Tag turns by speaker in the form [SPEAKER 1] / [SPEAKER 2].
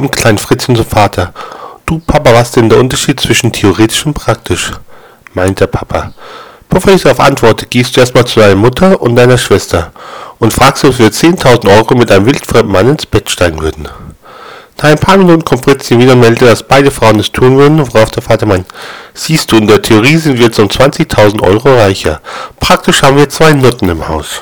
[SPEAKER 1] kommt Klein Fritzchen zum Vater. Du Papa, was ist denn der Unterschied zwischen theoretisch und praktisch? meint der Papa. Bevor ich darauf antworte, gehst du erstmal zu deiner Mutter und deiner Schwester und fragst, ob wir 10.000 Euro mit einem wildfremden Mann ins Bett steigen würden. Nach ein paar Minuten kommt Fritzchen wieder und meldet, dass beide Frauen es tun würden, worauf der Vater meint, siehst du, in der Theorie sind wir jetzt um 20.000 Euro reicher. Praktisch haben wir zwei Nutten im Haus.